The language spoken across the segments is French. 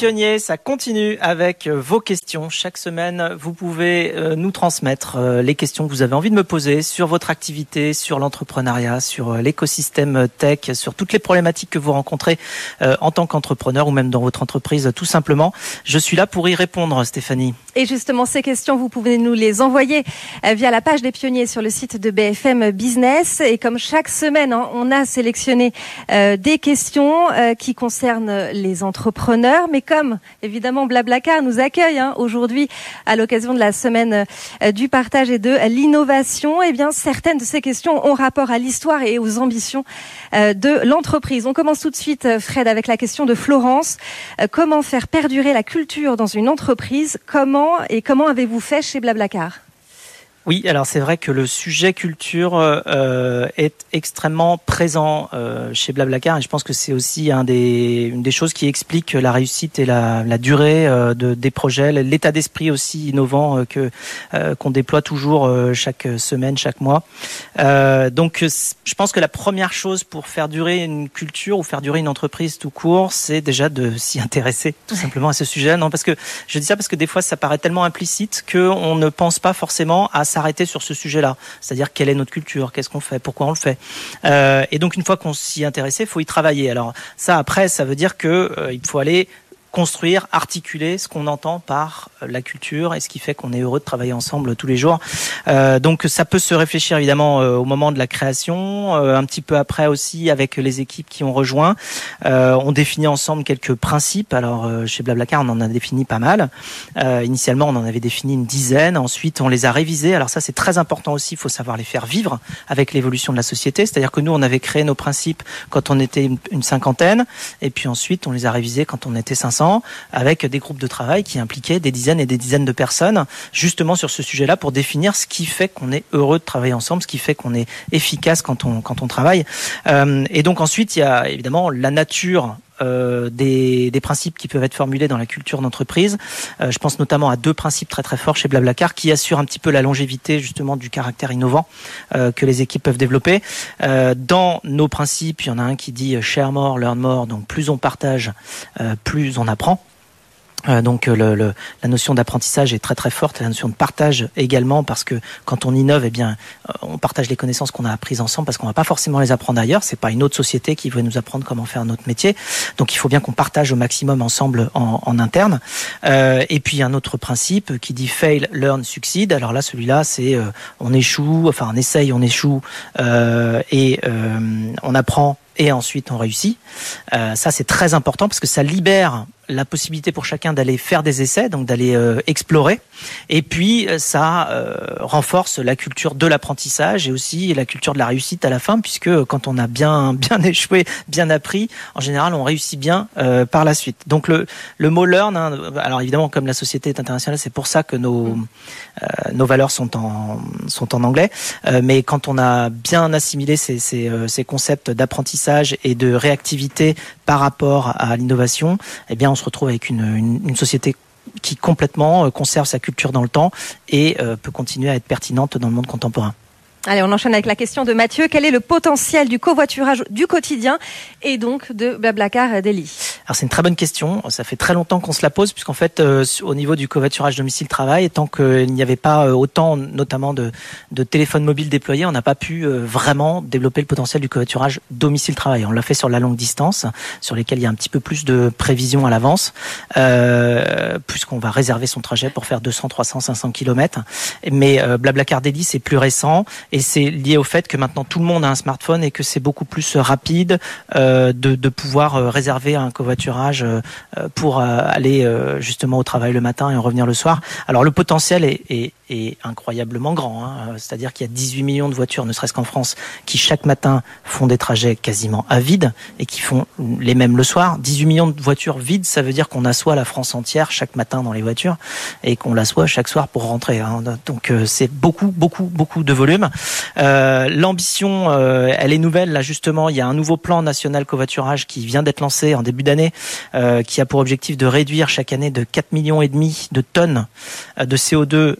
Pionniers, ça continue avec euh, vos questions. Chaque semaine, vous pouvez euh, nous transmettre euh, les questions que vous avez envie de me poser sur votre activité, sur l'entrepreneuriat, sur l'écosystème tech, sur toutes les problématiques que vous rencontrez en tant qu'entrepreneur ou même dans votre entreprise, tout simplement. Je suis là pour y répondre, Stéphanie. Et justement, ces questions, vous pouvez nous les envoyer via la page des pionniers sur le site de BFM Business. Et comme chaque semaine, hein, on a sélectionné des questions qui concernent les entrepreneurs mais comme évidemment Blablacar nous accueille hein, aujourd'hui à l'occasion de la semaine euh, du partage et de l'innovation, eh bien certaines de ces questions ont rapport à l'histoire et aux ambitions euh, de l'entreprise. On commence tout de suite, euh, Fred, avec la question de Florence. Comment faire perdurer la culture dans une entreprise? Comment et comment avez-vous fait chez Blablacar? Oui, alors c'est vrai que le sujet culture euh, est extrêmement présent euh, chez Blablacar et je pense que c'est aussi un des, une des choses qui explique la réussite et la, la durée euh, de, des projets, l'état d'esprit aussi innovant euh, que euh, qu'on déploie toujours chaque semaine, chaque mois. donc je pense que la première chose pour faire durer une culture ou faire durer une entreprise tout court, c'est déjà de s'y intéresser tout simplement à ce sujet. Non, parce que je dis ça parce que des fois ça paraît tellement implicite qu'on ne pense pas forcément à s'arrêter sur ce sujet-là. C'est-à-dire quelle est notre culture, qu'est-ce qu'on fait, pourquoi on le fait? Euh, et donc une fois qu'on s'y intéressait, il faut y travailler. Alors ça, après, ça veut dire que euh, faut aller construire, articuler ce qu'on entend par euh, la culture et ce qui fait qu'on est heureux de travailler ensemble tous les jours. Euh, donc ça peut se réfléchir évidemment euh, au moment de la création, euh, un petit peu après aussi avec les équipes qui ont rejoint. Euh, on définit ensemble quelques principes. Alors chez Blablacar, on en a défini pas mal. initialement, on en avait défini une dizaine. Ensuite, on les a révisés. Alors ça, c'est très important aussi. Il faut savoir les faire vivre avec l'évolution de la société. C'est-à-dire que nous, on avait créé nos principes quand on était une, une cinquantaine, et puis ensuite, on les a révisés quand on était 500 avec des groupes de travail qui impliquaient des dizaines et des dizaines de personnes, justement sur ce sujet-là, pour définir ce qui fait qu'on est heureux de travailler ensemble, ce qui fait qu'on est efficace quand on, quand on travaille. Euh, et donc ensuite, il y a évidemment la nature des, des, principes qui peuvent être formulés dans la culture d'entreprise. Euh, je pense notamment à deux principes très très forts chez Blablacar qui assurent un petit peu la longévité justement du caractère innovant euh, que les équipes peuvent développer. Euh, dans nos principes, il y en a un qui dit share more, learn more. Donc plus on partage, euh, plus on apprend. Euh, donc euh, le, le, la notion d'apprentissage est très très forte, la notion de partage également parce que quand on innove, eh bien, euh, on partage les connaissances qu'on a apprises ensemble parce qu'on va pas forcément les apprendre ailleurs. C'est pas une autre société qui va nous apprendre comment faire notre métier. Donc il faut bien qu'on partage au maximum ensemble en, en interne. Euh, et puis un autre principe qui dit fail, learn, succeed. Alors là, celui-là, c'est on échoue, enfin on essaye, on échoue et on apprend et ensuite on réussit. ça c'est très important parce que ça libère la possibilité pour chacun d'aller faire des essais, donc d'aller euh, explorer. Et puis euh, ça euh, renforce la culture de l'apprentissage et aussi la culture de la réussite à la fin, puisque quand on a bien bien échoué, bien appris, en général on réussit bien par la suite. Donc le le mot learn, hein, alors évidemment comme la société est internationale, c'est pour ça que nos nos valeurs sont en sont en anglais. mais quand on a bien assimilé ces ces, ces concepts d'apprentissage et de réactivité par rapport à l'innovation, eh bien on se retrouve avec une société qui complètement euh, conserve sa culture dans le temps et euh, peut continuer à être pertinente dans le monde contemporain. Allez, on enchaîne avec la question de Mathieu. Quel est le potentiel du covoiturage du quotidien et donc de Blablacar Delhi Alors c'est une très bonne question. Ça fait très longtemps qu'on se la pose puisqu'en fait, euh, au niveau du covoiturage domicile-travail, tant qu'il n'y avait pas euh, autant, notamment de, téléphones mobiles déployés, on n'a pas pu euh, vraiment développer le potentiel du covoiturage domicile-travail. On l'a fait sur la longue distance, sur lesquelles il y a un petit peu plus de prévision à l'avance, euh, puisqu'on va réserver son trajet pour faire 200, 300, 500 km. Mais euh, Blablacar Delhi, c'est plus récent et c'est lié au fait que maintenant tout le monde a un smartphone et que c'est beaucoup plus rapide euh, de, de, pouvoir euh, réserver un covoiturage euh, pour euh, aller justement au travail le matin et revenir le soir. Alors le potentiel est, est, est incroyablement grand, hein. c'est-à-dire qu'il y a 18 millions de voitures, ne serait-ce qu'en France, qui chaque matin font des trajets quasiment à vide et qui font les mêmes le soir. 18 millions de voitures vides, ça veut dire qu'on assoit la France entière chaque matin dans les voitures et qu'on l'assoit chaque soir pour rentrer. Hein. Donc c'est beaucoup, beaucoup, beaucoup de volume. L'ambition, elle est nouvelle. Là, justement, il y a un nouveau plan national covoiturage qui vient d'être lancé en début d'année, qui a pour objectif de réduire chaque année de 4 millions et demi de tonnes de CO2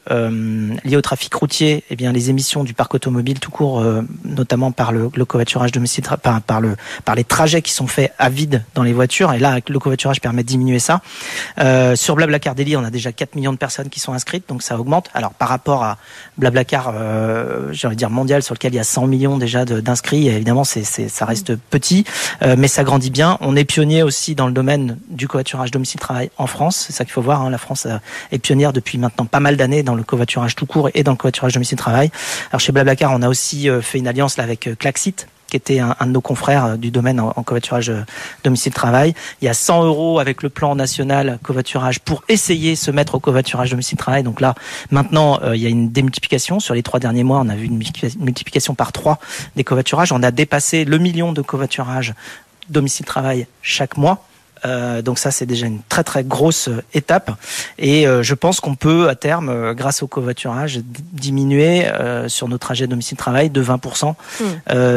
liées au trafic routier, eh bien les émissions du parc automobile tout court, notamment par le, covoiturage domicile, par, par le par les trajets qui sont faits à vide dans les voitures. Et là, le covoiturage permet de diminuer ça. Euh, sur Blablacar Daily, on a déjà 4 millions de personnes qui sont inscrites, donc ça augmente. Alors par rapport à Blablacar, euh, dire mondial, sur lequel il y a 100 millions déjà d'inscrits, évidemment, c'est, ça reste petit, euh, mais ça grandit bien. On est pionnier aussi dans le domaine du covoiturage domicile-travail en France. C'est ça qu'il faut voir. Hein. La France euh, est pionnière depuis maintenant pas mal d'années dans le covoiturage tout court et dans le covoiturage domicile-travail. Alors chez Blablacar, on a aussi euh, fait une alliance avec Klaxit, qui était un, de nos confrères euh, du domaine en, covoiturage euh, domicile-travail. Il y a 100 euros avec le plan national covoiturage pour essayer de se mettre au covoiturage domicile-travail. Donc là, maintenant, euh, il y a une démultiplication. Sur les trois derniers mois, on a vu une multiplication par trois des covoiturages. On a dépassé le million de covoiturages domicile-travail chaque mois. Euh, donc ça, c'est déjà une très très grosse euh, étape. Et euh, je pense qu'on peut à terme, grâce au covoiturage, diminuer sur nos trajets domicile-travail de 20% hmm.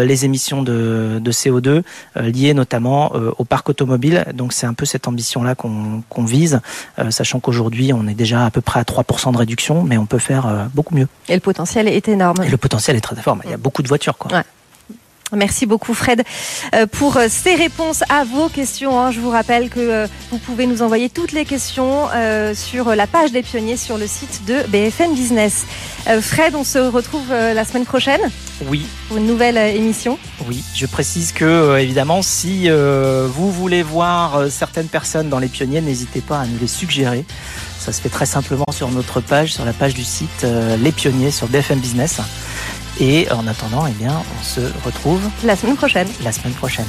les émissions de, de CO2 liées notamment au parc automobile. Donc c'est un peu cette ambition-là qu'on vise, sachant qu'aujourd'hui on est déjà à peu près à 3% de réduction, mais on peut faire beaucoup mieux. Et le potentiel est énorme. Et le potentiel est très fort. Il y a beaucoup de voitures. Quoi. Ouais. Merci beaucoup Fred euh, pour euh, ces réponses à vos questions. Hein. Je vous rappelle que euh, vous pouvez nous envoyer toutes les questions sur la page des pionniers sur le site de BFM Business. Fred, on se retrouve la semaine prochaine. Oui. Pour une nouvelle émission. Oui, je précise que évidemment, si vous voulez voir certaines personnes dans les pionniers, n'hésitez pas à nous les suggérer. Ça se fait très simplement sur notre page, sur la page du site Les Pionniers sur BFM Business. Et en attendant, eh bien, on se retrouve la semaine prochaine. La semaine prochaine.